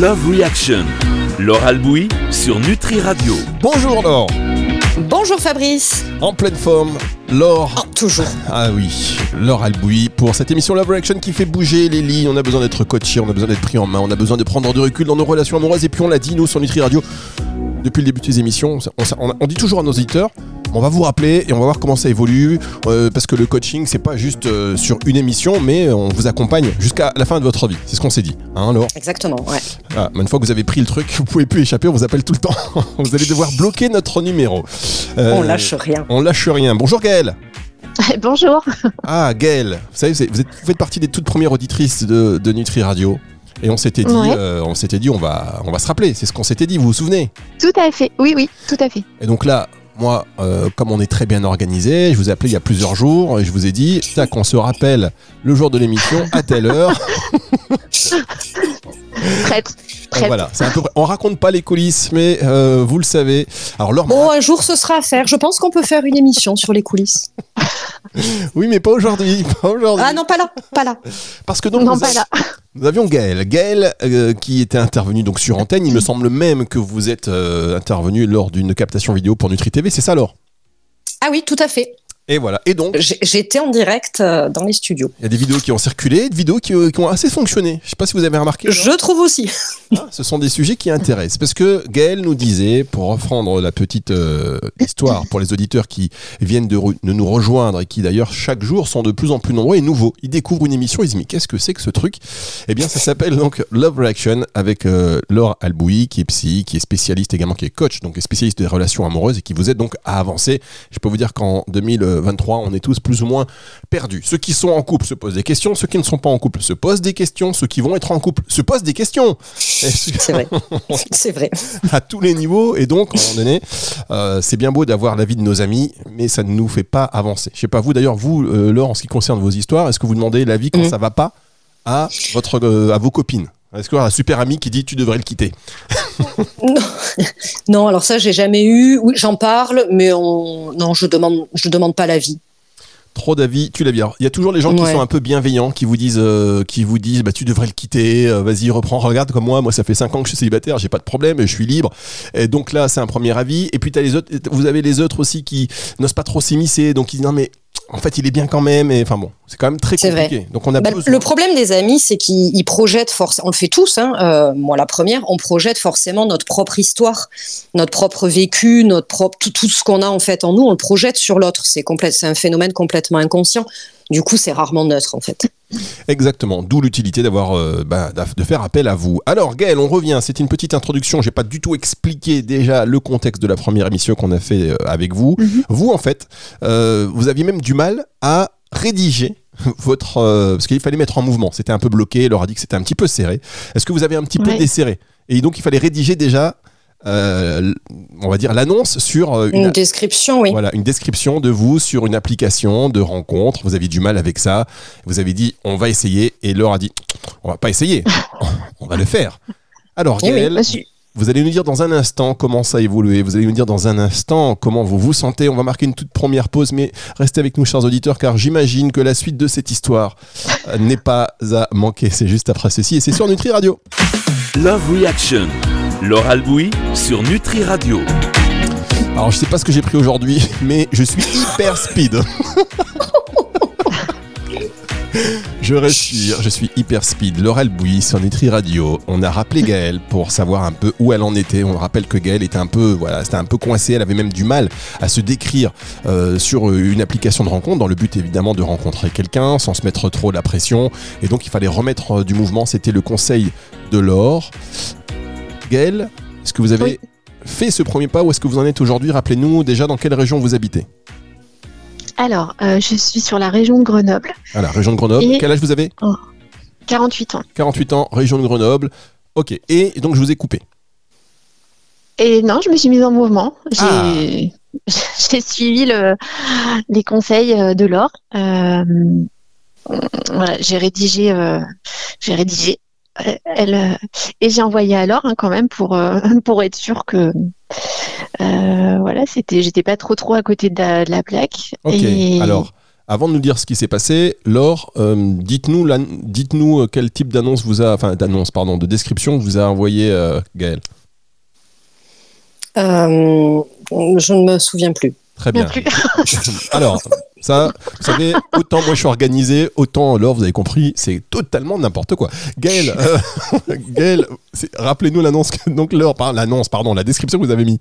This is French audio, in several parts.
Love Reaction. Laure Albouy sur Nutri Radio. Bonjour Laure, Bonjour Fabrice. en pleine forme, Laure. Oh, toujours. Ah oui, Laure Albouy pour cette émission Love Reaction qui fait bouger les lignes. On a besoin d'être coaché, on a besoin d'être pris en main, on a besoin de prendre du recul dans nos relations amoureuses. Et puis on l'a dit, nous, sur Nutri Radio, depuis le début de ces émissions, on, on- on dit toujours à nos auditeurs, on va vous rappeler et on va voir comment ça évolue. euh, parce que le coaching, c'est pas juste euh, sur une émission, mais on vous accompagne jusqu'à la fin de votre vie. C'est ce qu'on s'est dit, hein, Laure Exactement, ouais. Ah, mais une fois que vous avez pris le truc, vous pouvez plus échapper, on vous appelle tout le temps. vous allez devoir bloquer notre numéro. Euh, On lâche rien. On lâche rien. Bonjour Gaëlle. Bonjour. Ah Gaëlle, vous savez, vous, êtes- vous faites partie des toutes premières auditrices de, de Nutri Radio. Et on s'était dit, Ouais. euh, on s'était dit, on va, on va se rappeler. C'est ce qu'on s'était dit. Vous vous souvenez? Tout à fait. Oui, oui, tout à fait. Et donc là, moi, euh, comme on est très bien organisé, je vous ai appelé il y a plusieurs jours et je vous ai dit, tac, on se rappelle le jour de l'émission à telle heure. Prête. Donc Prête. voilà, c'est un peu, on raconte pas les coulisses, mais euh, vous le savez. Alors Laure, Bon, un jour ce sera à faire. Je pense qu'on peut faire une émission sur les coulisses. oui, mais pas aujourd'hui. Ah non, pas là, pas là. Parce que donc non, nous, pas là. nous avions Gaël. Gaël euh, qui était intervenu donc sur antenne. Il me semble même que vous êtes euh, intervenu lors d'une captation vidéo pour Nutri TV. C'est ça, Laure? Ah oui, tout à fait. Et voilà. Et donc, J'ai- J'étais en direct euh, dans les studios. il y a des vidéos qui ont circulé, des vidéos qui, euh, qui ont assez fonctionné. Je sais pas si vous avez remarqué. Je trouve aussi. Ah, ce sont des sujets qui intéressent. Parce que Gaël nous disait, pour reprendre la petite euh, histoire pour les auditeurs qui viennent de, nous rejoindre et qui d'ailleurs chaque jour sont de plus en plus nombreux et nouveaux, ils découvrent une émission, ils se disent mais qu'est-ce que c'est que ce truc? Eh bien ça s'appelle donc Love Reaction avec euh, Laure Albouy qui est psy, qui est spécialiste également, qui est coach, donc est spécialiste des relations amoureuses et qui vous aide donc à avancer. Je peux vous dire qu'en 2023, on est tous plus ou moins perdus. Ceux qui sont en couple se posent des questions, ceux qui ne sont pas en couple se posent des questions, ceux qui vont être en couple se posent des questions. C'est vrai. C'est vrai. à tous les niveaux et donc à un moment donné euh, c'est bien beau d'avoir l'avis de nos amis mais ça ne nous fait pas avancer je sais pas vous d'ailleurs vous euh, Laure en ce qui concerne vos histoires est-ce que vous demandez l'avis quand Mhm. ça va pas à votre euh, à vos copines? Est-ce que un super ami qui dit tu devrais le quitter Non, non alors ça, j'ai jamais eu. Oui, j'en parle, mais on... non, je demande, je demande pas l'avis. trop d'avis tu l'as bien. Il y a toujours les gens qui sont un peu bienveillants qui vous disent euh, qui vous disent bah tu devrais le quitter euh, vas-y reprends regarde comme moi moi ça fait 5 ans que je suis célibataire j'ai pas de problème je suis libre. Et donc là c'est un premier avis. Et puis as les autres vous avez les autres aussi qui n'osent pas trop s'immiscer donc ils disent non mais en fait il est bien quand même et enfin bon c'est quand même très vrai. compliqué donc on a Bah, le problème des amis, c'est qu'ils ils projettent forcément, on le fait tous, hein, euh, moi la première, on projette forcément notre propre histoire, notre propre vécu, notre propre tout, tout ce qu'on a en fait en nous, on le projette sur l'autre. C'est un phénomène complètement inconscient. Du coup, c'est rarement neutre en fait. Exactement, d'où l'utilité d'avoir euh, bah, de faire appel à vous. Alors Gaël, on revient, c'était une petite introduction, j'ai pas du tout expliqué déjà le contexte de la première émission qu'on a fait euh, avec vous. Mhm. Vous en fait, euh, vous aviez même du mal à rédiger votre euh, parce qu'il fallait mettre en mouvement, c'était un peu bloqué, leur a dit que c'était un petit peu serré. Est-ce que vous avez un petit peu desserré? Et donc il fallait rédiger déjà euh, on va dire l'annonce sur euh, Une, une, description, oui. voilà, une description de vous sur une application de rencontre. Vous aviez du mal avec ça. Vous avez dit, on va essayer. Et Laure a dit, on va pas essayer. on va le faire. Alors, Eh oui, Gaëlle, Bah, je- vous allez nous dire dans un instant comment ça a évolué. Vous allez nous dire dans un instant comment vous vous sentez. On va marquer une toute première pause, mais restez avec nous, chers auditeurs, car j'imagine que la suite de cette histoire euh, n'est pas à manquer. C'est juste après ceci et c'est sur Nutri Radio. Love Reaction. Laure Albouy sur Nutri Radio. Alors, je sais pas ce que j'ai pris aujourd'hui, mais je suis hyper speed. Je respire, je suis hyper speed. Laurel Bouy sur Nutri Radio. On a rappelé Gaëlle pour savoir un peu où elle en était. On rappelle que Gaëlle était un peu, voilà, c'était un peu coincée. Elle avait même du mal à se décrire euh, sur une application de rencontre, dans le but évidemment de rencontrer quelqu'un sans se mettre trop la pression. Et donc il fallait remettre euh, du mouvement. C'était le conseil de Laure. Gaëlle, est-ce que vous avez Oui. fait ce premier pas ou est-ce que vous en êtes aujourd'hui? Rappelez-nous déjà dans quelle région vous habitez. Alors, euh, je suis sur la région de Grenoble, À la région de Grenoble. Et- Quel âge vous avez 48 ans. 48 ans, région de Grenoble. Ok. Et donc je vous ai coupé. Et non, je me suis mise en mouvement. J'ai Ah. suivi le, les conseils euh, de Laure. Euh, voilà, j'ai rédigé, euh, j'ai rédigé. Elle, euh, et j'ai envoyé à Laure hein, quand même pour, euh, pour être sûre que euh, voilà, c'était, j'étais pas trop trop à côté de la, de la plaque. Ok. Et- Alors, Avant de nous dire ce qui s'est passé, Laure, euh, dites-nous, dites-nous euh, quel type d'annonce vous a, enfin d'annonce, pardon, de description vous a envoyé euh, Gaël. Euh, je ne me souviens plus. Très bien. plus. Alors, ça, vous savez, autant moi je suis organisé, autant Laure, vous avez compris, c'est totalement n'importe quoi. Gaël, euh, rappelez-nous l'annonce, donc l'annonce, pardon, la description que vous avez mis.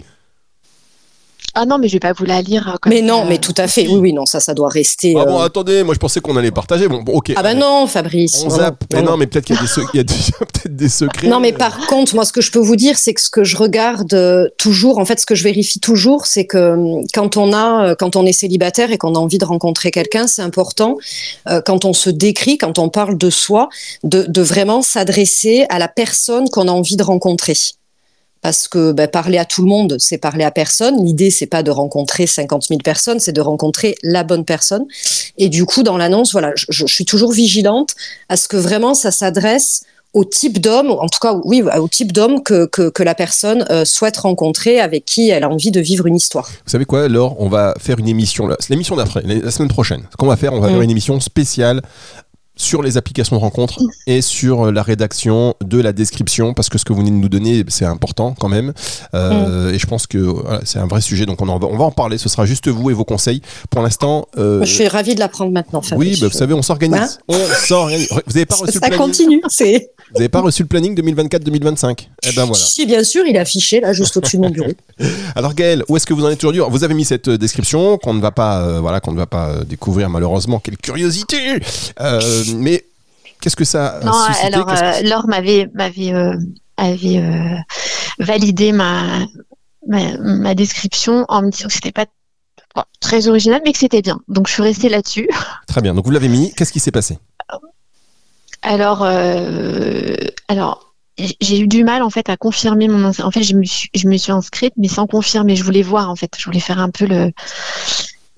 Ah non, mais je vais pas vous la lire. Comme Mais non, mais tout à fait. Oui, oui, non, ça, ça doit rester. Ah bon, euh, attendez, moi je pensais qu'on allait partager. Bon, bon, ok. Ah bah non, Fabrice. On non, zappe. non, mais non, non. mais peut-être qu'il y a des, y a peut-être des secrets. Non, mais par contre, moi, ce que je peux vous dire, c'est que ce que je regarde euh, toujours, en fait, ce que je vérifie toujours, c'est que euh, quand on a, quand on est célibataire et qu'on a envie de rencontrer quelqu'un, c'est important, quand on se décrit, quand on parle de soi, de, de vraiment s'adresser à la personne qu'on a envie de rencontrer. Parce que ben, parler à tout le monde, c'est parler à personne. L'idée, c'est pas de rencontrer 50 000 personnes, c'est de rencontrer la bonne personne. Et du coup, dans l'annonce, voilà, je, je suis toujours vigilante à ce que vraiment ça s'adresse au type d'homme, en tout cas, oui, au type d'homme que, que, que la personne euh, souhaite rencontrer, avec qui elle a envie de vivre une histoire. Vous savez quoi, Laure On va faire une émission, c'est l'émission d'après, la la semaine prochaine. Ce qu'on va faire, on va Mm. faire une émission spéciale sur les applications de rencontres et sur euh, la rédaction de la description parce que ce que vous venez de nous donner c'est important quand même Euh, et je pense que voilà, c'est un vrai sujet donc on, en va, on va en parler ce sera juste vous et vos conseils pour l'instant euh, Je suis ravie de l'apprendre maintenant. oui bah, vous savez on s'organise Hein on s'organise vous avez pas reçu le ça planning continue. C'est. vous avez pas reçu le planning 2024-2025 eh ben voilà Si, bien sûr, il est affiché là, juste au-dessus de mon bureau. Alors Gaël, où est-ce que vous en êtes aujourd'hui? Vous avez mis cette description qu'on ne va pas, euh, voilà, qu'on ne va pas découvrir malheureusement. Quelle curiosité Mais qu'est-ce que ça a Non, suscité? alors que- euh, Laure m'avait m'avait euh, avait euh, validé ma, ma ma description en me disant que c'était pas très original, mais que c'était bien. Donc je suis restée là-dessus. Très bien. Donc vous l'avez mis. Qu'est-ce qui s'est passé? Alors euh, alors j'ai eu du mal en fait à confirmer mon en fait je me suis je me suis inscrite mais sans confirmer je voulais voir en fait je voulais faire un peu le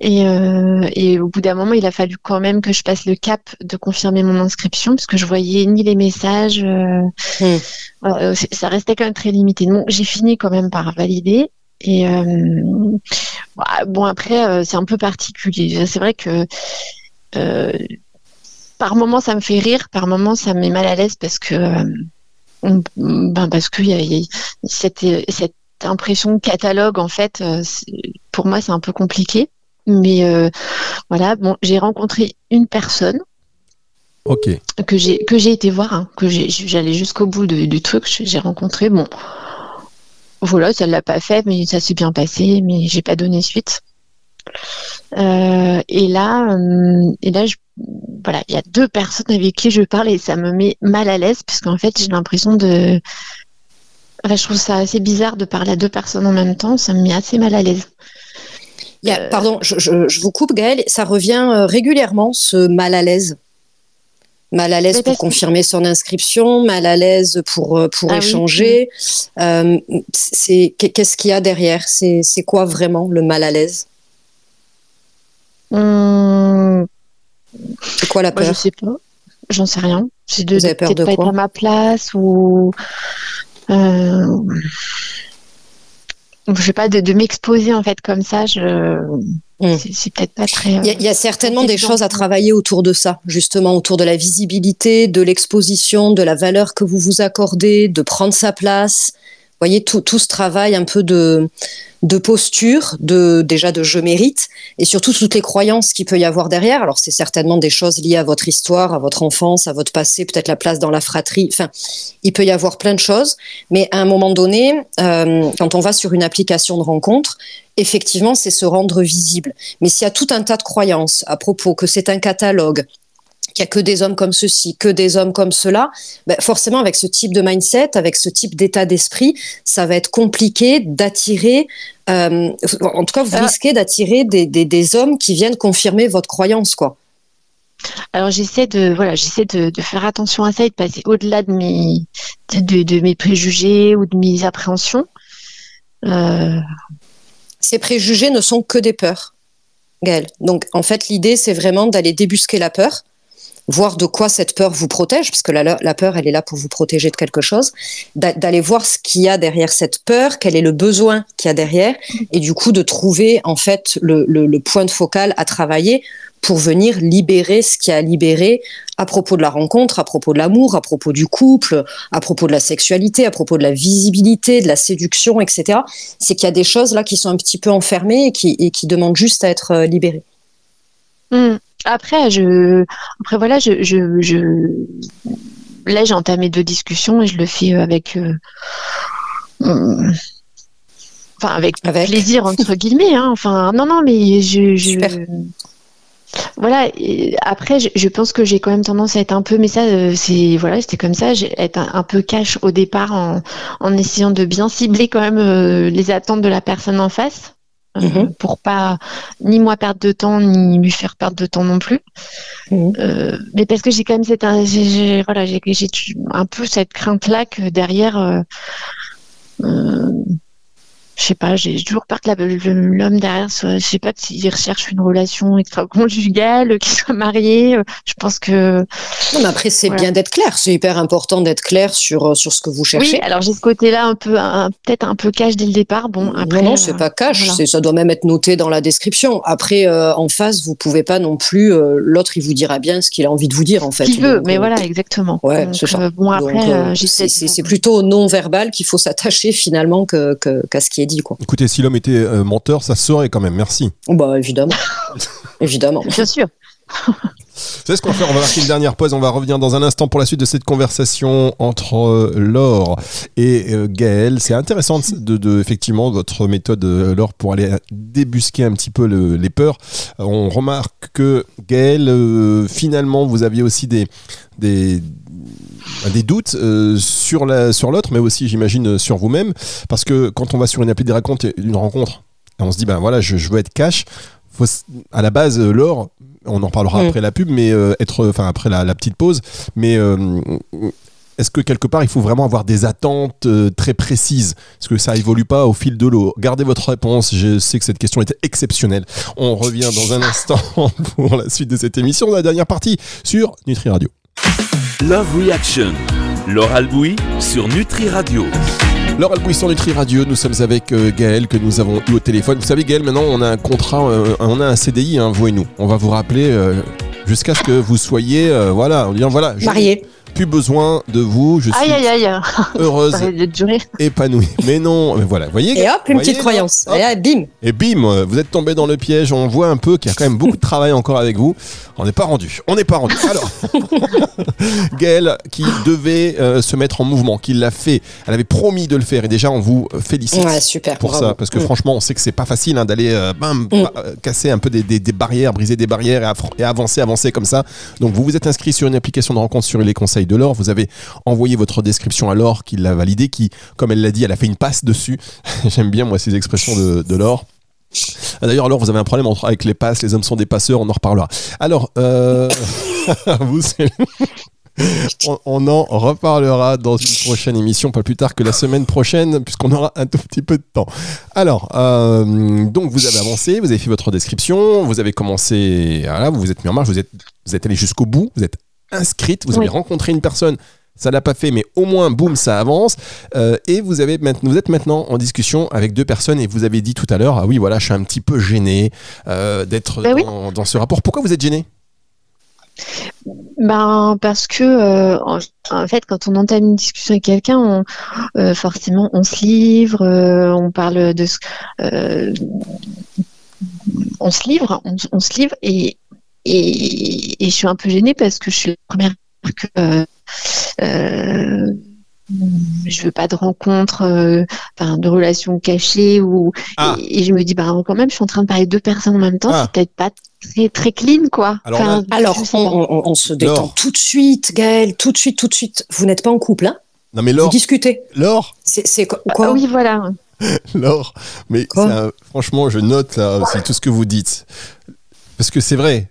et, euh, et au bout d'un moment il a fallu quand même que je passe le cap de confirmer mon inscription parce que je voyais ni les messages euh, Hmm. voilà, euh, ça restait quand même très limité. Donc j'ai fini quand même par valider. Et euh, bah, bon après c'est un peu particulier. C'est vrai que par moment ça me fait rire, par moment ça me met mal à l'aise parce que ben parce y a, il y a cette, cette impression de catalogue en fait pour moi c'est un peu compliqué mais euh, voilà bon j'ai rencontré une personne Ok. que j'ai que j'ai été voir hein, que j'allais jusqu'au bout de- du truc j'ai j'ai rencontré bon voilà ça l'a pas fait mais ça s'est bien passé mais j'ai pas donné suite Euh, et là euh, et là je, voilà il y a deux personnes avec qui je parle et ça me met mal à l'aise parce qu'en fait j'ai l'impression de Enfin, je trouve ça assez bizarre de parler à deux personnes en même temps ça me met assez mal à l'aise Il y a- Euh, pardon, je, je- je vous coupe, Gaël. Ça revient euh, régulièrement, ce mal à l'aise? Mal à l'aise pour confirmer son inscription, mal à l'aise pour, euh, pour Ah oui. échanger? Euh, c'est Qu'est-ce qu'il y a derrière? C'est c'est quoi vraiment le mal à l'aise? Hum, C'est quoi la Moi, je peur? sais pas. J'en sais rien. C'est de, Vous avez peur de pas quoi? être à ma place ou. Euh... Je sais pas, de, de m'exposer en fait comme ça, je... Mm. c'est, peut-être pas très. euh, Il y, a- il y a certainement des choses à travailler autour de ça, justement, autour de la visibilité, de l'exposition, de la valeur que vous vous accordez, de prendre sa place. Voyez, tout, tout ce travail un peu de, de posture, de, déjà de je mérite, et surtout toutes les croyances qu'il peut y avoir derrière. Alors, c'est certainement des choses liées à votre histoire, à votre enfance, à votre passé, peut-être la place dans la fratrie. Enfin, il peut y avoir plein de choses, mais à un moment donné, euh, quand on va sur une application de rencontre, effectivement, c'est se rendre visible. Mais s'il y a tout un tas de croyances à propos que c'est un catalogue, qu'il n'y a que des hommes comme ceci, que des hommes comme cela, ben forcément avec ce type de mindset, avec ce type d'état d'esprit, ça va être compliqué d'attirer, euh, en tout cas vous Ah. risquez d'attirer des, des, des hommes qui viennent confirmer votre croyance. quoi. Alors j'essaie de voilà, j'essaie de, de faire attention à ça et de passer au-delà de mes de, de mes préjugés ou de mes appréhensions. Euh, Ces préjugés ne sont que des peurs, Gaëlle. Donc en fait l'idée c'est vraiment d'aller débusquer la peur, voir de quoi cette peur vous protège, parce que la, la peur, elle est là pour vous protéger de quelque chose, d'a- d'aller voir ce qu'il y a derrière cette peur, quel est le besoin qu'il y a derrière, et du coup de trouver en fait le, le- point de focal à travailler pour venir libérer ce qui a libéré à propos de la rencontre, à propos de l'amour, à propos du couple, à propos de la sexualité, à propos de la visibilité, de la séduction, etc. C'est qu'il y a des choses là qui sont un petit peu enfermées et qui, et qui demandent juste à être euh, libérées. Hmm. Après, je, après voilà, je, je, je... là j'ai entamé deux discussions et je le fais avec, euh, enfin avec, Avec. plaisir entre guillemets. Hein. Enfin non non mais je, voilà. et après, je, je pense que j'ai quand même tendance à être un peu, mais ça euh, c'est voilà, c'était comme ça, être un, un peu cash au départ en, en essayant de bien cibler quand même euh, les attentes de la personne en face. Euh, Mhm. pour pas ni moi perdre de temps ni lui faire perdre de temps non plus. Mhm. Euh, mais parce que j'ai quand même cette j'ai- j'ai- voilà j'ai j'ai un peu cette crainte là que derrière euh, euh, je sais pas j'ai toujours peur que l'homme derrière soit je sais pas s'il recherche une relation extra-conjugale qu'il soit marié euh, je pense que Non, mais après, c'est Voilà. bien d'être clair. C'est hyper important d'être clair sur, euh, sur ce que vous cherchez. oui alors j'ai ce côté là un peu peut-être un peu cash dès le départ bon après non, non, c'est euh, pas cash. voilà. c'est- Ça doit même être noté dans la description. Après, euh, en face, vous pouvez pas non plus. euh, L'autre, il vous dira bien ce qu'il a envie de vous dire, en fait. qui veut Donc, mais voilà exactement ouais, c'est ça. bon après c'est c'est- c'est plutôt au non verbal qu'il faut s'attacher finalement que- que- qu'à ce qui est dit, quoi. Écoutez, si l'homme était euh, menteur, ça se saurait quand même. Merci. Bah évidemment, évidemment. bien sûr savez ce qu'on va faire? On va marquer une dernière pause. On va revenir dans un instant pour la suite de cette conversation entre euh, Laure et euh, Gaël. C'est intéressant de, de- effectivement votre méthode, Laure, pour aller débusquer un petit peu le- les peurs. On remarque que Gaël, euh, finalement, vous aviez aussi des des des doutes euh, sur la sur l'autre, mais aussi, j'imagine, sur vous-même, parce que quand on va sur une appli de rencontre, une rencontre, et on se dit ben voilà, je, je veux être cash. Faut, à la base, euh, Laure, on en parlera Mm. après la pub, mais euh, être, enfin après la, la petite pause, mais euh, est-ce que quelque part il faut vraiment avoir des attentes euh, très précises? Est-ce que ça évolue pas au fil de l'eau? Gardez votre réponse. Je sais que cette question était exceptionnelle. On revient dans un instant pour la suite de cette émission, la dernière partie sur Nutri Radio. Love Reaction. Laure Albouy sur Nutri Radio. Laure Albouy sur Nutri Radio, nous sommes avec euh, Gaël que nous avons eu au téléphone. Vous savez Gaël, maintenant on a un contrat, euh, on a un CDI, hein, vous et nous. On va vous rappeler euh, jusqu'à ce que vous soyez, euh, voilà, en disant voilà, je n'ai Marié. Plus besoin de vous, je suis aïe aïe aïe heureuse, épanouie. Mais non, mais voilà, voyez. Et hop, une voyez, petite là, croyance. hop. Et là, bim. Et bim, euh, vous êtes tombé dans le piège. On voit un peu qu'il y a quand même beaucoup de travail encore avec vous. On n'est pas rendu. On n'est pas rendu. Alors, Gaëlle, qui devait euh, se mettre en mouvement, qui l'a fait. Elle avait promis de le faire et déjà on vous félicite. Ouais, super. Pour bravo. ça, parce que Mm. franchement, on sait que c'est pas facile hein, d'aller euh, bam, euh, casser un peu des, des- des barrières, briser des barrières et, et avancer, avancer comme ça. Donc, vous vous êtes inscrit sur une application de rencontre sur les conseils de Laure. Vous avez envoyé votre description à Laure, qui l'a validée, qui, comme elle l'a dit, elle a fait une passe dessus. J'aime bien moi ces expressions de, de Laure. Ah, D'ailleurs, alors, vous avez un problème entre, avec les passes, les hommes sont des passeurs, on en reparlera. Alors, euh, vous, on en reparlera dans une prochaine émission, pas plus tard que la semaine prochaine, puisqu'on aura un tout petit peu de temps. Alors, euh, donc vous avez avancé, vous avez fait votre description, vous avez commencé, voilà, vous vous êtes mis en marche, vous êtes, vous êtes allé jusqu'au bout, vous êtes inscrite, vous Oui. avez rencontré une personne. Ça l'a pas fait, mais au moins, boum, ça avance. Euh, et vous, avez vous êtes maintenant en discussion avec deux personnes et vous avez dit tout à l'heure, ah oui, voilà, je suis un petit peu gêné euh, d'être Ben oui. dans, ce rapport. Pourquoi vous êtes gêné? Ben parce que euh, en, en fait quand on entame une discussion avec quelqu'un, on, forcément on se livre, on parle de, ce- on se livre, on, on se livre et, et et je suis un peu gênée parce que je suis la première que euh, euh, je veux pas de rencontre, euh, enfin de relations cachées ou Ah. et, et je me dis bah quand même je suis en train de parler de deux personnes en même temps, Ah. c'est peut-être pas très très clean quoi. Alors Enfin, là- Alors, on, pas. on- on se détend Laure. tout de suite, Gaël, tout de suite, tout de suite. Vous n'êtes pas en couple, hein? Non mais Vous Laure, discutez. Laure, C'est c'est quoi, Ah oui voilà. Laure, mais Quoi? c'est un- franchement, je note là tout ce que vous dites. Parce que c'est vrai,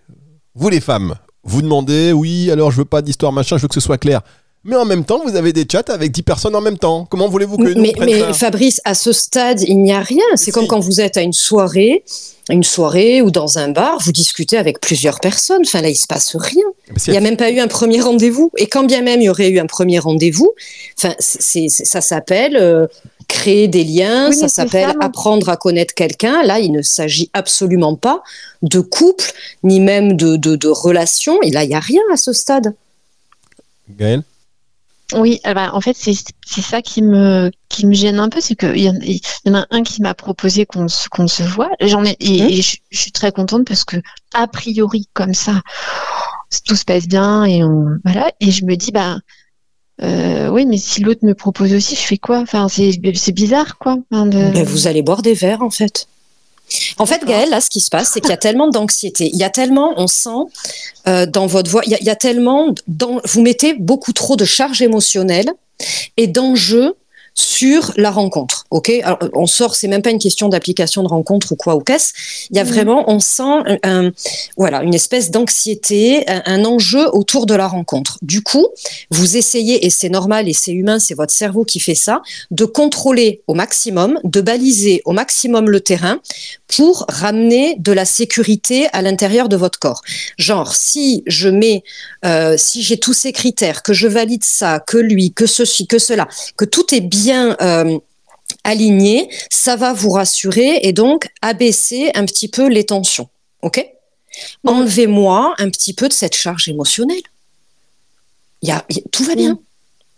vous les femmes, vous demandez, oui, alors je veux pas d'histoire machin, je veux que ce soit clair. Mais en même temps, vous avez des chats avec 10 personnes en même temps. Comment voulez-vous que nous mais, mais ça? Fabrice, à ce stade, il n'y a rien. C'est si. comme quand vous êtes à une soirée, une soirée ou dans un bar, vous discutez avec plusieurs personnes. Enfin là, il se passe rien. Mais si Il n'y a même pas eu un premier rendez-vous. Et quand bien même il y aurait eu un premier rendez-vous, enfin, ça s'appelle euh, créer des liens, Oui, ça s'appelle moi. apprendre à connaître quelqu'un. Là, il ne s'agit absolument pas de couple, ni même de, de, de relation. Et là, il n'y a rien à ce stade. Gaël Oui, eh ben, en fait, c'est c'est ça qui me, qui me gêne un peu, c'est qu'il y, en- il y en a un qui m'a proposé qu'on se, qu'on se voit. J'en ai, et, Mhm. et je, je suis très contente parce que, a priori, comme ça, tout se passe bien et on, voilà. Et je me dis, bah, euh, oui, mais si l'autre me propose aussi, je fais quoi? Enfin, c'est, bizarre, quoi. De- Ben, vous allez boire des verres, en fait. En fait. Gaëlle, là, ce qui se passe, c'est qu'il y a tellement d'anxiété. Il y a tellement, on sent euh, dans votre voix, il y a, il y a tellement, dans, vous mettez beaucoup trop de charge émotionnelle et d'enjeux sur la rencontre. Ok, Alors, on sort, c'est même pas une question d'application de rencontre ou quoi ou qu'est-ce. Il y a Mhm. vraiment, on sent, un, un- voilà, une espèce d'anxiété, un, un enjeu autour de la rencontre. Du coup, vous essayez, et c'est normal et c'est humain, c'est votre cerveau qui fait ça, de contrôler au maximum, de baliser au maximum le terrain pour ramener de la sécurité à l'intérieur de votre corps. Genre, si je mets, euh, si j'ai tous ces critères, que je valide ça, que lui, que ceci, que cela, que tout est bien euh, aligné, ça va vous rassurer et donc abaisser un petit peu les tensions. Ok? Enlevez-moi un petit peu de cette charge émotionnelle. A, y a- tout va bien.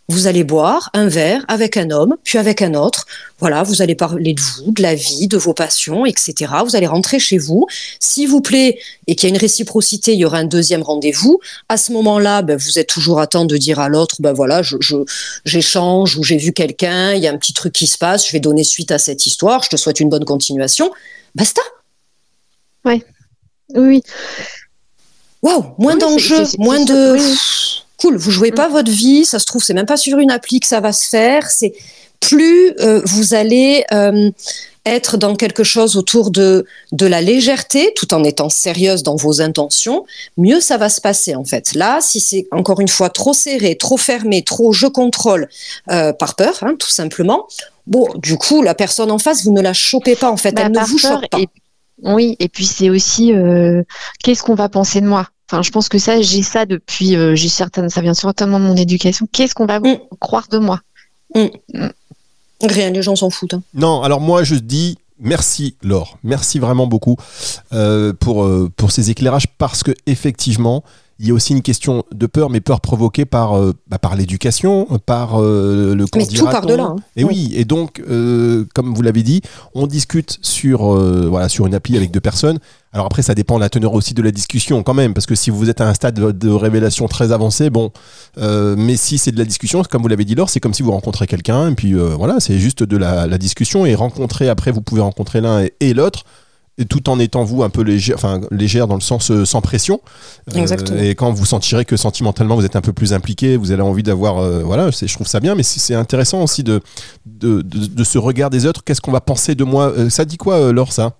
Vous allez boire un verre avec un homme, puis avec un autre. Voilà, vous allez parler de vous, de la vie, de vos passions, etc. Vous allez rentrer chez vous. S'il vous plaît, et qu'il y a une réciprocité, il y aura un deuxième rendez-vous. À ce moment-là, ben, vous êtes toujours à temps de dire à l'autre, ben voilà, je, je- j'échange ou j'ai vu quelqu'un, il y a un petit truc qui se passe, je vais donner suite à cette histoire, je te souhaite une bonne continuation. Basta. Oui, Waouh, moins Oui, d'enjeux, moins de. oui. Mm. Cool, vous jouez pas votre vie, ça se trouve, c'est même pas sur une appli que ça va se faire. C'est plus euh, vous allez euh, être dans quelque chose autour de, de la légèreté, tout en étant sérieuse dans vos intentions, mieux ça va se passer en fait. Là, si c'est encore une fois trop serré, trop fermé, trop je contrôle euh, par peur, hein, tout simplement. Bon, du coup, la personne en face, vous ne la chopez pas en fait, Bah, elle ne vous chope pas. et- oui, et puis c'est aussi qu'est-ce qu'on va penser de moi? Enfin, je pense que ça, j'ai ça depuis, euh, j'ai certaines, ça vient certainement de mon éducation. Qu'est-ce qu'on va Mm. croire de moi Rien, les gens s'en foutent. hein. Non, alors moi je dis merci Laure, merci vraiment beaucoup euh, pour, euh, pour ces éclairages parce que effectivement il y a aussi une question de peur, mais peur provoquée par, euh, bah, par l'éducation, par euh, le Mais tout part de là. hein. Et oui, et donc, euh, comme vous l'avez dit, on discute sur, euh, voilà, sur une appli avec deux personnes. Alors après, ça dépend de la teneur aussi de la discussion quand même, parce que si vous êtes à un stade de, de révélation très avancé, bon, euh, mais si c'est de la discussion, comme vous l'avez dit Laure, c'est comme si vous rencontrez quelqu'un, et puis euh, voilà, c'est juste de la, la discussion, et rencontrer après, vous pouvez rencontrer l'un et, et l'autre, et tout en étant vous un peu légère, enfin légère dans le sens euh, sans pression. Euh, Exactement. et quand vous sentirez que sentimentalement vous êtes un peu plus impliqué, vous avez envie d'avoir, euh, voilà, je trouve ça bien, mais c'est intéressant aussi de, de, de, de ce regard des autres. Qu'est-ce qu'on va penser de moi? Ça dit quoi, Laure, ça?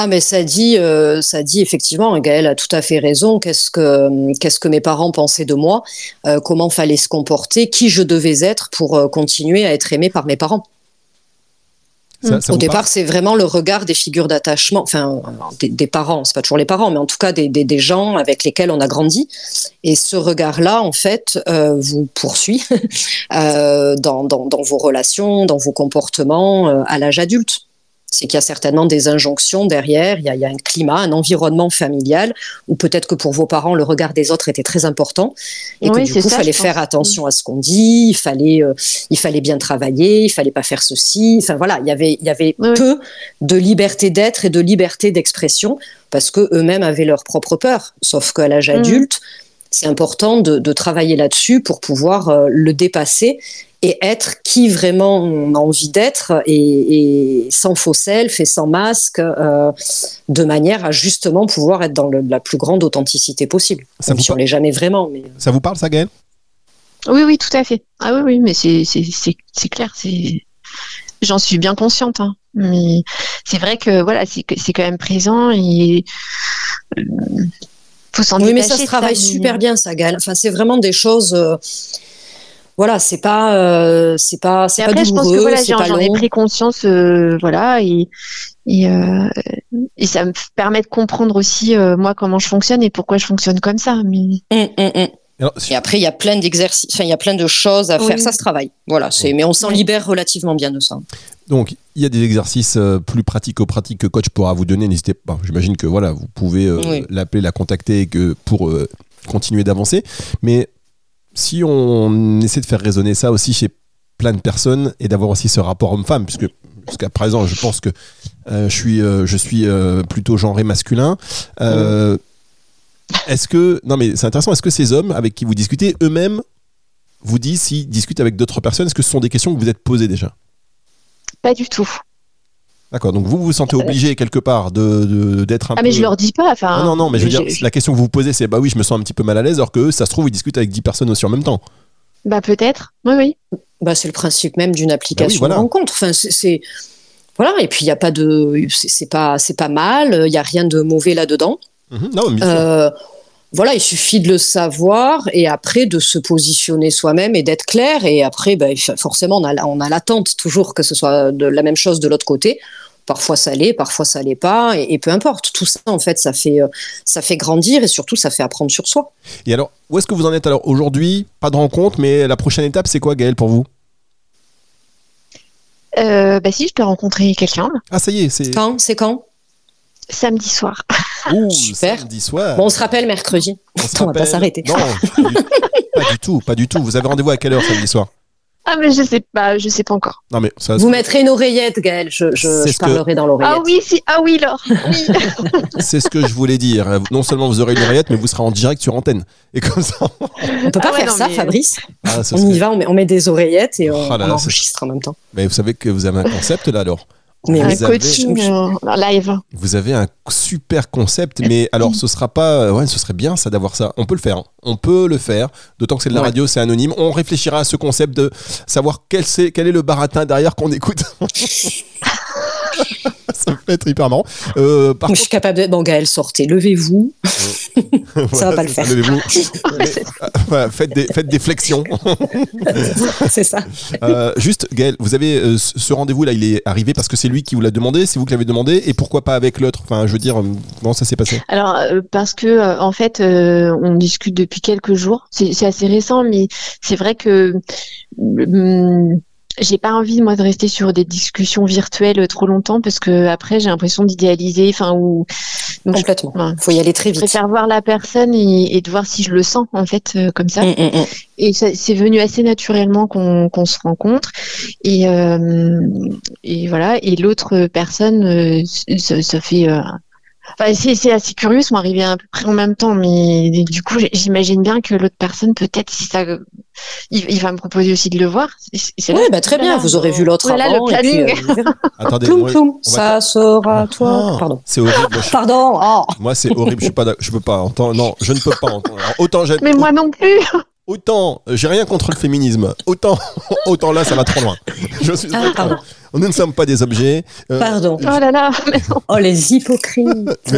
Ah mais ça dit, euh, ça dit effectivement, Gaël a tout à fait raison. Qu'est-ce que qu'est-ce que mes parents pensaient de moi? Euh, Comment fallait se comporter? Qui je devais être pour euh, continuer à être aimé par mes parents? Ça- ça Au départ, c'est vraiment le regard des figures d'attachement, enfin des, des parents. C'est pas toujours les parents, mais en tout cas des, des, des gens avec lesquels on a grandi. Et ce regard-là, en fait, euh, vous poursuit euh, dans, dans, dans vos relations, dans vos comportements euh, à l'âge adulte. C'est qu'il y a certainement des injonctions derrière, il y, a, il y a un climat, un environnement familial, où peut-être que pour vos parents, le regard des autres était très important, et que du coup, il fallait faire attention à ce qu'on dit, il fallait, euh, il fallait bien travailler, il fallait pas faire ceci. Enfin voilà, il y avait, il y avait Oui, peu de liberté d'être et de liberté d'expression, parce que eux-mêmes avaient leur propre peur. Sauf qu'à l'âge Mhm. adulte, c'est important de, de travailler là-dessus pour pouvoir euh, le dépasser et être qui vraiment on a envie d'être et, et sans faux self et sans masque, euh, de manière à justement pouvoir être dans le- la plus grande authenticité possible. Ça vous si on l'est jamais vraiment, mais Ça vous parle, ça, Gaël Oui, oui, tout à fait. Ah oui, oui, mais c'est clair, c'est j'en suis bien consciente. Hein. Mais c'est vrai que voilà, c'est quand même présent et euh, faut s'en oui, mais ça se travaille super bien, ça, Gal. Enfin, c'est vraiment des choses. euh, voilà, c'est pas, euh, c'est pas, c'est pas après, je pense que douloureux, voilà, c'est j'en pas j'en ai pris conscience, euh, voilà, et et, euh, et ça me permet de comprendre aussi euh, moi comment je fonctionne et pourquoi je fonctionne comme ça. Mais hum. Alors, si- Et après, il y a plein d'exercices, enfin, il y a plein de choses à Oui. faire. Ça se travaille. Voilà, c'est, mais on s'en libère relativement bien de ça. Donc, il y a des exercices euh, plus pratico-pratiques que coach pourra vous donner. N'hésitez pas. J'imagine que voilà, vous pouvez euh, Oui. l'appeler, la contacter et que pour euh, continuer d'avancer. Mais si on essaie de faire résonner ça aussi chez plein de personnes et d'avoir aussi ce rapport homme-femme, puisque jusqu'à présent, je pense que euh, je suis, euh, je suis euh, plutôt genré masculin. Est-ce que non mais c'est intéressant. Est-ce que ces hommes avec qui vous discutez eux-mêmes vous disent s'ils discutent avec d'autres personnes Est-ce que ce sont des questions que vous êtes posées déjà? Pas du tout. D'accord, donc vous vous sentez obligé quelque part de d'être un Ah, peu. mais je leur dis pas. Enfin, Non, non, non, mais je veux dire, je- la question que vous vous posez, c'est bah oui, je me sens un petit peu mal à l'aise, alors que eux, ça se trouve, ils discutent avec 10 personnes aussi en même temps. Bah, peut-être. Oui, oui. Bah, c'est le principe même d'une application Bah oui, voilà. de rencontre. Enfin, c'est, voilà. Et puis il y a pas de, c'est, c'est pas, c'est pas mal. Il y a rien de mauvais là-dedans. Mhm, Non, mais bien sûr. Euh, voilà, il suffit de le savoir et après de se positionner soi-même et d'être clair. Et après, ben, forcément, on a, on a l'attente toujours que ce soit de la même chose de l'autre côté. Parfois ça l'est, parfois ça l'est pas, et, et peu importe. Tout ça, en fait, ça fait, euh, ça fait grandir et surtout, ça fait apprendre sur soi. Et alors, où est-ce que vous en êtes alors aujourd'hui? Pas de rencontre, mais la prochaine étape, c'est quoi, Gaël, pour vous? Euh, bah, si, je peux rencontrer quelqu'un Ah, ça y est, c'est. Quand? C'est quand? Samedi soir. Ouh, Super. samedi soir. Bon, on se rappelle mercredi. On se on va pas s'arrêter. Non, pas du- tout, pas du tout. Vous avez rendez-vous à quelle heure samedi soir Ah, mais je sais pas, je sais pas encore. Non, mais ça. Vous mettrez une oreillette, Gaël. Je, je, C'est je ce que- parlerai dans l'oreillette. Ah oui, si, ah oui, Laure. Oui. C'est ce que je voulais dire. Non seulement vous aurez une oreillette, mais vous serez en direct sur antenne. Et comme ça. On peut pas Ah ouais, faire non, ça, mais- Fabrice. Ah, ça On serait- y va, on met, on met des oreillettes et on, Oh là on enregistre en même temps. Mais vous savez que vous avez un concept là alors. Mais Un Vous avez- coaching euh, live. Vous avez un super concept, mais alors ce sera pas. Ouais, ce serait bien ça d'avoir ça. On peut le faire. hein. On peut le faire. D'autant que c'est de la Ouais. radio, c'est anonyme. On réfléchira à ce concept de savoir quel, c'est, quel est le baratin derrière qu'on écoute. ça peut être hyper marrant. Euh, par je suis capable de. Bon, Gaël, sortez, levez-vous. contre, va pas le faire. levez-vous. Euh, voilà, faites, des, faites des flexions. c'est ça. Euh, juste, Gaël, vous avez euh, ce ce rendez-vous-là, il est arrivé parce que c'est lui qui vous l'a demandé, c'est vous qui l'avez demandé, et pourquoi pas avec l'autre? Enfin, je veux dire, comment ça s'est passé? Alors, euh, parce que, euh, en fait, euh, on discute depuis quelques jours. C'est c'est assez récent, mais c'est vrai que hum, j'ai pas envie, moi, de rester sur des discussions virtuelles trop longtemps parce que après, j'ai l'impression d'idéaliser, enfin, ou. donc, je Complètement. Ouais. faut y aller très vite. préfère voir la personne et, et de voir si je le sens, en fait, euh, comme ça. Mm, mm, mm. Et c'est venu assez naturellement qu'on qu'on se rencontre. Et, euh, et voilà. Et l'autre personne, euh, ça, ça fait. Enfin, c'est c'est assez curieux, ils sont arrivés à peu près en même temps, mais du coup, j'imagine bien que l'autre personne, peut-être, si ça, il, il va me proposer aussi de le voir. Oui, bah, très bien. Vous aurez vu l'autre Voilà avant. le et puis, planning. euh. Attendez, ploum, moi, ploum. Ça sera toi. Ah, Pardon. C'est horrible. Moi, je- Pardon. Oh. Moi, c'est horrible. Je suis pas, je peux pas entendre. Non, je ne peux pas entendre. Alors, Autant j'aime. Mais moi non plus. Autant, euh, j'ai rien contre le féminisme. Autant, autant là, ça va trop loin. Je suis. Ah, pardon. Nous ne sommes pas des objets. Euh, Pardon. Oh là là. mais non. Oh, les hypocrites.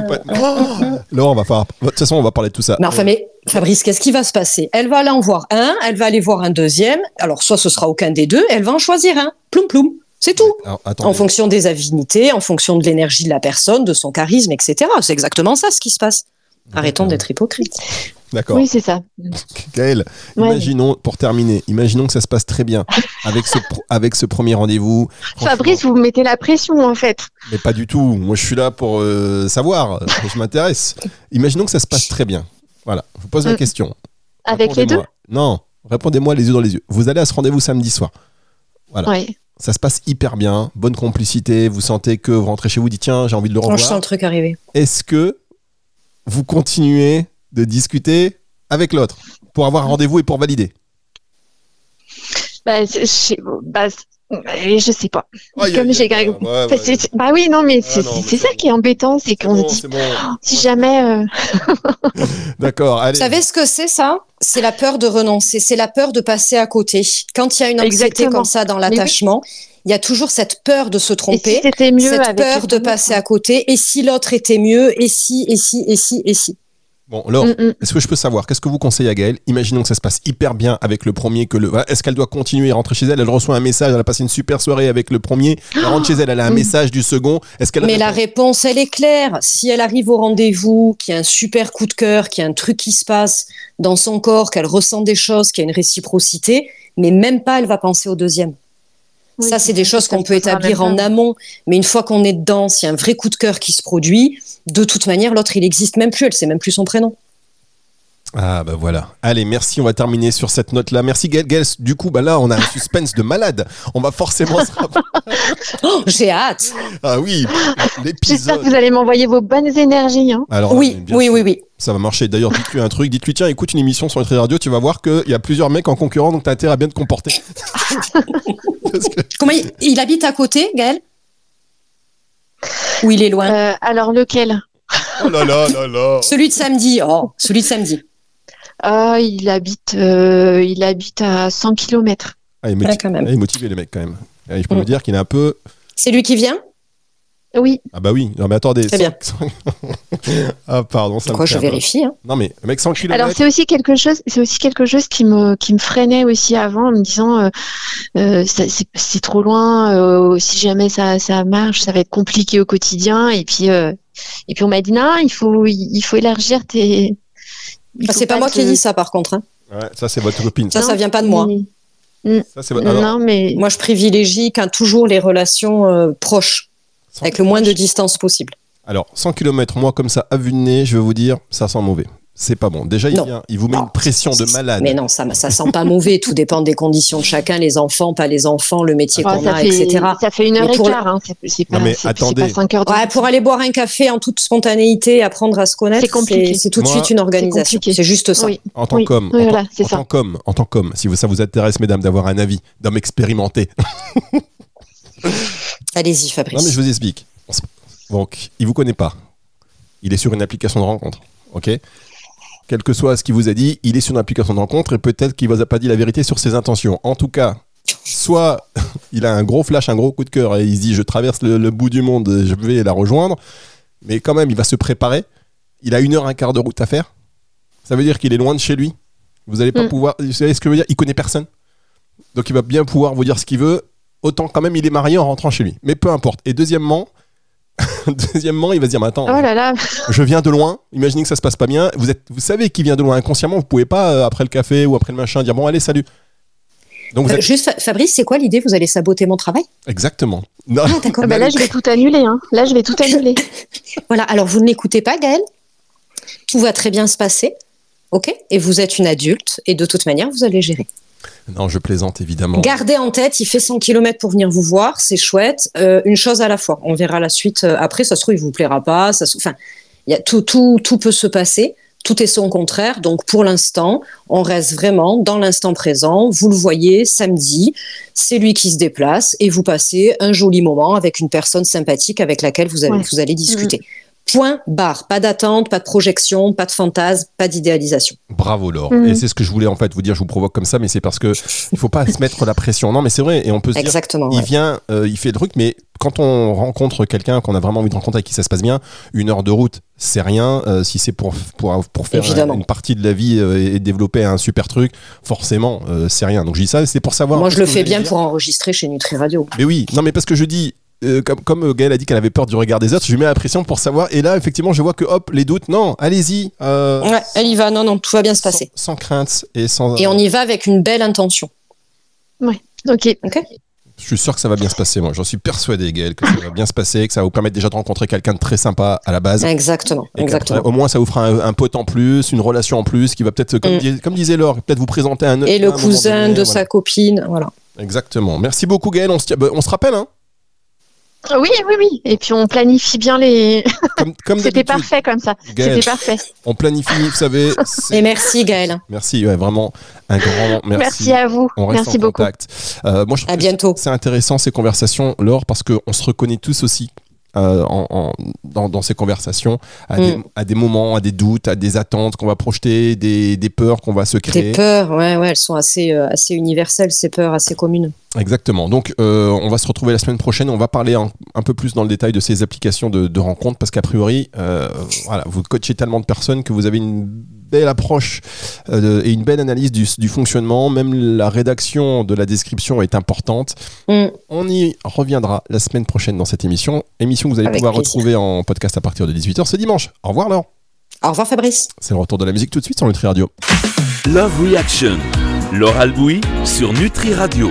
pas- Oh Laurent, on va faire. De toute façon, on va parler de tout ça. Mais enfin, mais Fabrice, qu'est-ce qui va se passer? Elle va aller en voir un, elle va aller voir un deuxième. Alors, soit ce sera aucun des deux, elle va en choisir un. Ploum, ploum. C'est tout. Alors. En fonction des affinités, en fonction de l'énergie de la personne, de son charisme, etc. C'est exactement ça ce qui se passe. Arrêtons d'être hypocrites. D'accord. Oui, c'est ça. Gaël, Ouais. imaginons, pour terminer, imaginons que ça se passe très bien avec ce, pro- avec ce premier rendez-vous. Fabrice, vous me mettez la pression, en fait. Mais pas du tout. Moi, je suis là pour euh, savoir. Je m'intéresse. Imaginons que ça se passe très bien. Voilà. Je vous pose la Mm. question. Avec les deux. Non. Répondez-moi les yeux dans les yeux. Vous allez à ce rendez-vous samedi soir. Voilà. Ça se passe hyper bien. Bonne complicité. Vous sentez que vous rentrez chez vous, dites tiens, j'ai envie de le Quand je sens revoir. le truc arriver. Est-ce que vous continuez de discuter avec l'autre pour avoir un rendez-vous et pour valider Bah, c'est- je sais, bah, je sais pas. Comme j'ai-. Ouais, Bah, ouais, bah oui, non, mais c'est Ah c'est ça qui est embêtant, c'est qu'on bon, se dit, si jamais. euh, D'accord, allez. Vous savez ce que c'est ça? C'est la peur de renoncer, c'est la peur de passer à côté. Quand il y a une anxiété Exactement. comme ça dans l'attachement, il y a toujours cette peur de se si tromper, mieux cette avec peur de passer à côté. Et si l'autre était mieux? Et si, et si, et si, et si Bon, Laure, Mm, mm. est-ce que je peux savoir Qu'est-ce que vous conseillez à Gaëlle? Imaginons que ça se passe hyper bien avec le premier. que le. voilà, Est-ce qu'elle doit continuer et rentrer chez elle? Elle reçoit un message, elle a passé une super soirée avec le premier. Elle rentre chez elle, elle a un Oui. message du second. Est-ce qu'elle Mais la réponse, elle est claire. Si elle arrive au rendez-vous, qu'il y a un super coup de cœur, qu'il y a un truc qui se passe dans son corps, qu'elle ressent des choses, qu'il y a une réciprocité, mais même pas, elle va penser au deuxième. Oui, ça, c'est des choses qu'on peut établir en amont. Mais une fois qu'on est dedans, s'il y a un vrai coup de cœur qui se produit, de toute manière, l'autre, il existe même plus. Elle sait même plus son prénom. Ah bah voilà. Allez, merci. On va terminer sur cette note-là. Merci. Gaëlle, du coup, bah là, on a un suspense de malade. On va forcément se rappeler. Oh, j'ai hâte. Ah oui, J'espère l'épisode. que vous allez m'envoyer vos bonnes énergies. hein. Alors, Oui, oui, oui, oui. Ça va marcher. D'ailleurs, dites-lui un truc. Dites-lui, tiens, écoute une émission sur Nutri Radio. Tu vas voir qu'il y a plusieurs mecs en concurrent, donc t'as intérêt à bien te comporter. Que- Comment il, il habite à côté, Gaël? Ou il est loin? Euh, alors lequel? Oh là là là là. Celui de samedi. Oh, celui de samedi. Ah, il habite, euh, il habite à 100 km. Ah, il est motivé, quand même. Ah, il est motivé, les mecs, quand même. Ah, je peux Mm. vous dire qu'il est un peu. C'est lui qui vient? Oui, Ah bah oui, non mais attendez. Très bien. ah pardon, ça me Pourquoi je vérifie hein Non mais le mec 100 km. Alors c'est aussi quelque chose, c'est aussi quelque chose qui me qui me freinait aussi avant en me disant euh, euh, c'est c'est trop loin. euh, si jamais ça ça marche, ça va être compliqué au quotidien. Et puis euh, et puis on m'a dit non, il faut il faut élargir tes. Ah, faut C'est pas moi qui ai dit ça, par contre. hein. Ouais, ça c'est votre copine. Ça, Ça, ça vient pas de moi. Ça, c'est votre. alors, Non mais Moi, je privilégie quand toujours les relations euh, proches, 100 avec le moins de distance possible. Alors 100 km, moi comme ça à vue de nez, je vais vous dire, ça sent mauvais. C'est pas bon. Déjà il vient, il vous met Non. une pression de malade. Mais non, ça, ça sent pas mauvais. Tout dépend des conditions de chacun, les enfants, pas les enfants, le métier ah, qu'on a, fait etc. ça fait une heure Mais et pour quart. Hein, c'est c'est pas Non, mais c'est- c'est attendez. pas cinq heures. de- Ouais, pour aller boire un café en toute spontanéité, apprendre à se connaître, C'est compliqué. c'est c'est tout de Moi- suite une organisation. C'est juste ça. Oui. En tant Oui, qu'homme, oui, en, voilà, tant- en qu'homme, en tant qu'homme, si ça vous intéresse, mesdames, d'avoir un avis d'homme expérimenté. Allez-y, Fabrice. Non mais je vous explique. Donc, il vous connaît pas. Il est sur une application de rencontre. Ok? Quel que soit ce qu'il vous a dit, il est sur une application de rencontre et peut-être qu'il vous a pas dit la vérité sur ses intentions. En tout cas, soit il a un gros flash, un gros coup de cœur et il se dit je traverse le, le bout du monde, je vais la rejoindre. Mais quand même, il va se préparer. Il a une heure, un quart de route à faire. Ça veut dire qu'il est loin de chez lui. Vous n'allez pas Mm. pouvoir. Vous savez ce que je veux dire? Il connaît personne. Donc il va bien pouvoir vous dire ce qu'il veut. Autant quand même, il est marié en rentrant chez lui. Mais peu importe. Et deuxièmement, deuxièmement, il va se dire, mais attends, Oh là là. je viens de loin. Imaginez que ça se passe pas bien. Vous êtes, vous savez qu'il vient de loin inconsciemment. Vous pouvez pas euh, après le café ou après le machin dire bon allez salut. Donc vous Euh, êtes Juste, Fa- Fabrice, c'est quoi l'idée? Vous allez saboter mon travail? Exactement. Non, Ah, d'accord. Ah bah là, je vais tout annuler. Hein. Là, je vais tout annuler. Voilà, alors vous ne l'écoutez pas, Gaëlle. Tout va très bien se passer. OK? Et vous êtes une adulte et de toute manière, vous allez gérer. Non, je plaisante évidemment. Gardez en tête, il fait 100 km pour venir vous voir, c'est chouette. Euh, une chose à la fois. On verra la suite euh, après. Ça se trouve, il vous plaira pas. Ça se... Enfin, il y a tout, tout, tout peut se passer. Tout est son contraire. Donc, pour l'instant, on reste vraiment dans l'instant présent. Vous le voyez samedi, c'est lui qui se déplace et vous passez un joli moment avec une personne sympathique avec laquelle vous, avez, Ouais. vous allez discuter. Point barre. Pas d'attente, pas de projection, pas de fantasme, pas d'idéalisation. Bravo Laure. Mhm. Et c'est ce que je voulais en fait vous dire. Je vous provoque comme ça, mais c'est parce que il faut pas se mettre la pression. Non, mais c'est vrai. Et on peut se dire Exactement. il vient, euh, il fait le truc, mais quand on rencontre quelqu'un qu'on a vraiment envie de rencontrer et qui ça se passe bien, une heure de route, c'est rien. Euh, si c'est pour, pour, pour faire Évidemment. une partie de la vie euh, et développer un super truc, forcément, euh, c'est rien. Donc je dis ça, c'est pour savoir. Moi, je le fais bien pour enregistrer chez Nutri Radio. Mais oui, non, mais parce que je dis. Euh, comme, comme euh, Gaëlle a dit qu'elle avait peur du regard des autres, je lui mets la pression pour savoir. Et là, effectivement, je vois que hop, les doutes, non, allez-y. euh, Ouais, elle y va. Non, non, tout va bien se sans, passer. sans crainte et sans. Et on y va avec une belle intention. Ok. Je suis sûr que ça va bien se passer, moi. J'en suis persuadé, Gaëlle, que ça va bien se passer, que ça va vous permettre déjà de rencontrer quelqu'un de très sympa à la base. Exactement, exactement. au moins, ça vous fera un, un pote en plus, une relation en plus, qui va peut-être, comme, Mm. dis- comme disait Laure, peut-être vous présenter un Et le cousin donné, de voilà. sa copine, voilà. Exactement. Merci beaucoup, Gaëlle. On se, bah, on se rappelle, hein Oui, oui, oui. Et puis on planifie bien les. Comme, comme C'était parfait comme ça. C'était parfait. on planifie, vous savez. Et merci Gaël. Merci, ouais, vraiment un grand merci. Merci, à vous. On reste Merci en beaucoup. contact. Euh, moi, je trouve À bientôt. C'est intéressant ces conversations, Laure, parce qu'on se reconnaît tous aussi euh, en- en- dans, dans ces conversations, à, des, Mm. à des moments, à des doutes, à des attentes qu'on va projeter, des, des peurs qu'on va se créer. Des peurs, ouais, ouais, elles sont assez, euh, assez universelles, ces peurs assez communes. Exactement. Donc, euh, on va se retrouver la semaine prochaine. On va parler un, un peu plus dans le détail de ces applications de, de rencontres parce qu'a priori, euh, voilà, vous coachez tellement de personnes que vous avez une belle approche euh, et une belle analyse du, du fonctionnement. Même la rédaction de la description est importante. Mm. On y reviendra la semaine prochaine dans cette émission. Émission que vous allez Avec pouvoir plaisir. retrouver en podcast à partir de 18h ce dimanche. Au revoir, Laure. Au revoir Fabrice. C'est le retour de la musique tout de suite sur Nutri Radio. Love Reaction. Laure Albouy sur Nutri Radio.